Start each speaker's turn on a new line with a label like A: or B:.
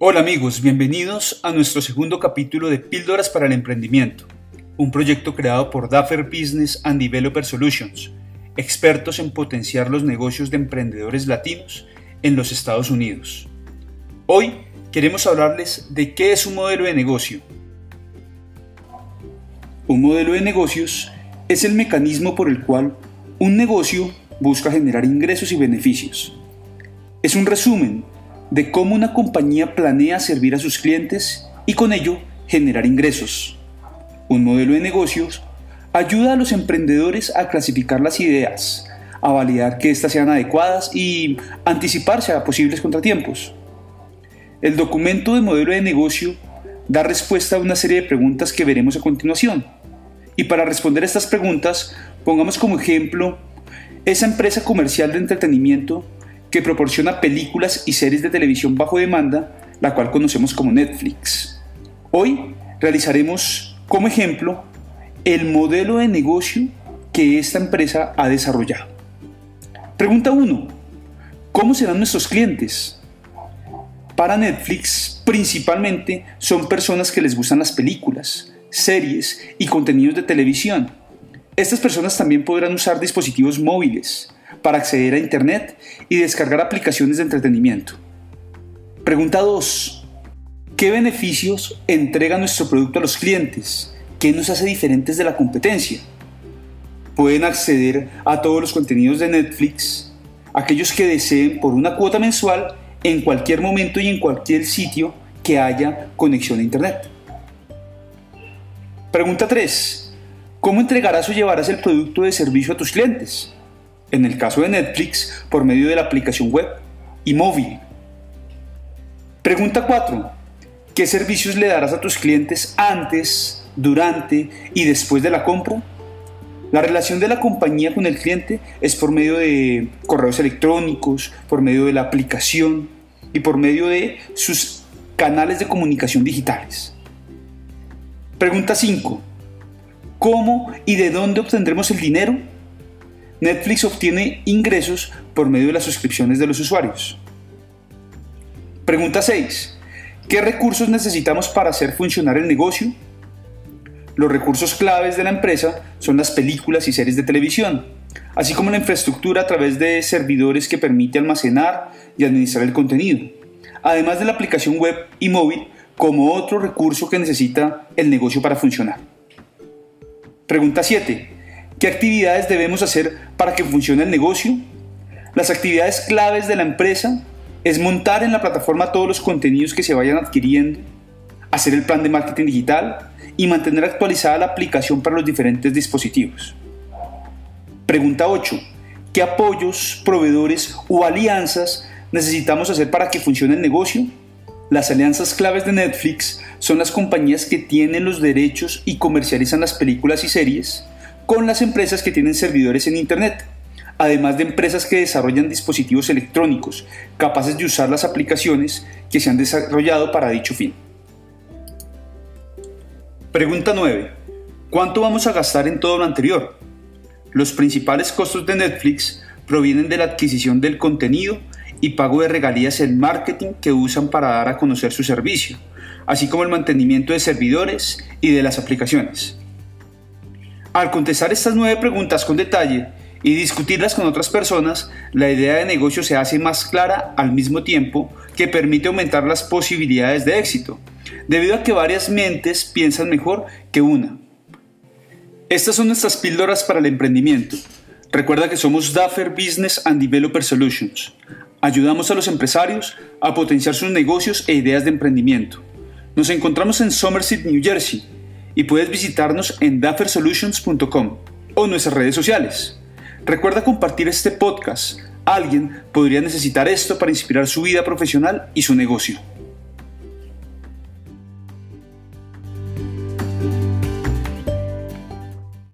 A: Hola amigos, bienvenidos a nuestro segundo capítulo de Píldoras para el Emprendimiento, un proyecto creado por Daffer Business and Developer Solutions, expertos en potenciar los negocios de emprendedores latinos en los Estados Unidos. Hoy queremos hablarles de qué es un modelo de negocio. Un modelo de negocios es el mecanismo por el cual un negocio busca generar ingresos y beneficios. Es un resumen de cómo una compañía planea servir a sus clientes y con ello generar ingresos. Un modelo de negocios ayuda a los emprendedores a clasificar las ideas, a validar que éstas sean adecuadas y anticiparse a posibles contratiempos. El documento de modelo de negocio da respuesta a una serie de preguntas que veremos a continuación. Y para responder a estas preguntas, pongamos como ejemplo esa empresa comercial de entretenimiento que proporciona películas y series de televisión bajo demanda, la cual conocemos como Netflix. Hoy realizaremos como ejemplo el modelo de negocio que esta empresa ha desarrollado. Pregunta 1. ¿Cómo serán nuestros clientes? Para Netflix, principalmente son personas que les gustan las películas, series y contenidos de televisión. Estas personas también podrán usar dispositivos móviles, para acceder a Internet y descargar aplicaciones de entretenimiento. Pregunta 2. ¿Qué beneficios entrega nuestro producto a los clientes? ¿Qué nos hace diferentes de la competencia? Pueden acceder a todos los contenidos de Netflix, aquellos que deseen por una cuota mensual en cualquier momento y en cualquier sitio que haya conexión a Internet. Pregunta 3. ¿Cómo entregarás o llevarás el producto de servicio a tus clientes? En el caso de Netflix, por medio de la aplicación web y móvil. Pregunta 4. ¿Qué servicios le darás a tus clientes antes, durante y después de la compra? La relación de la compañía con el cliente es por medio de correos electrónicos, por medio de la aplicación y por medio de sus canales de comunicación digitales. Pregunta 5. ¿Cómo y de dónde obtendremos el dinero? Netflix obtiene ingresos por medio de las suscripciones de los usuarios. Pregunta 6. ¿Qué recursos necesitamos para hacer funcionar el negocio? Los recursos claves de la empresa son las películas y series de televisión, así como la infraestructura a través de servidores que permite almacenar y administrar el contenido, además de la aplicación web y móvil como otro recurso que necesita el negocio para funcionar. Pregunta 7. ¿Qué actividades debemos hacer para que funcione el negocio? Las actividades claves de la empresa es montar en la plataforma todos los contenidos que se vayan adquiriendo, hacer el plan de marketing digital y mantener actualizada la aplicación para los diferentes dispositivos. Pregunta 8. ¿Qué apoyos, proveedores o alianzas necesitamos hacer para que funcione el negocio? Las alianzas claves de Netflix son las compañías que tienen los derechos y comercializan las películas y series, con las empresas que tienen servidores en Internet, además de empresas que desarrollan dispositivos electrónicos capaces de usar las aplicaciones que se han desarrollado para dicho fin. Pregunta 9. ¿Cuánto vamos a gastar en todo lo anterior? Los principales costos de Netflix provienen de la adquisición del contenido y pago de regalías en marketing que usan para dar a conocer su servicio, así como el mantenimiento de servidores y de las aplicaciones. Al contestar estas nueve preguntas con detalle y discutirlas con otras personas, la idea de negocio se hace más clara al mismo tiempo que permite aumentar las posibilidades de éxito, debido a que varias mentes piensan mejor que una. Estas son nuestras píldoras para el emprendimiento. Recuerda que somos Daffer Business and Developer Solutions. Ayudamos a los empresarios a potenciar sus negocios e ideas de emprendimiento. Nos encontramos en Somerset, New Jersey y puedes visitarnos en daffersolutions.com o nuestras redes sociales. Recuerda compartir este podcast. Alguien podría necesitar esto para inspirar su vida profesional y su negocio.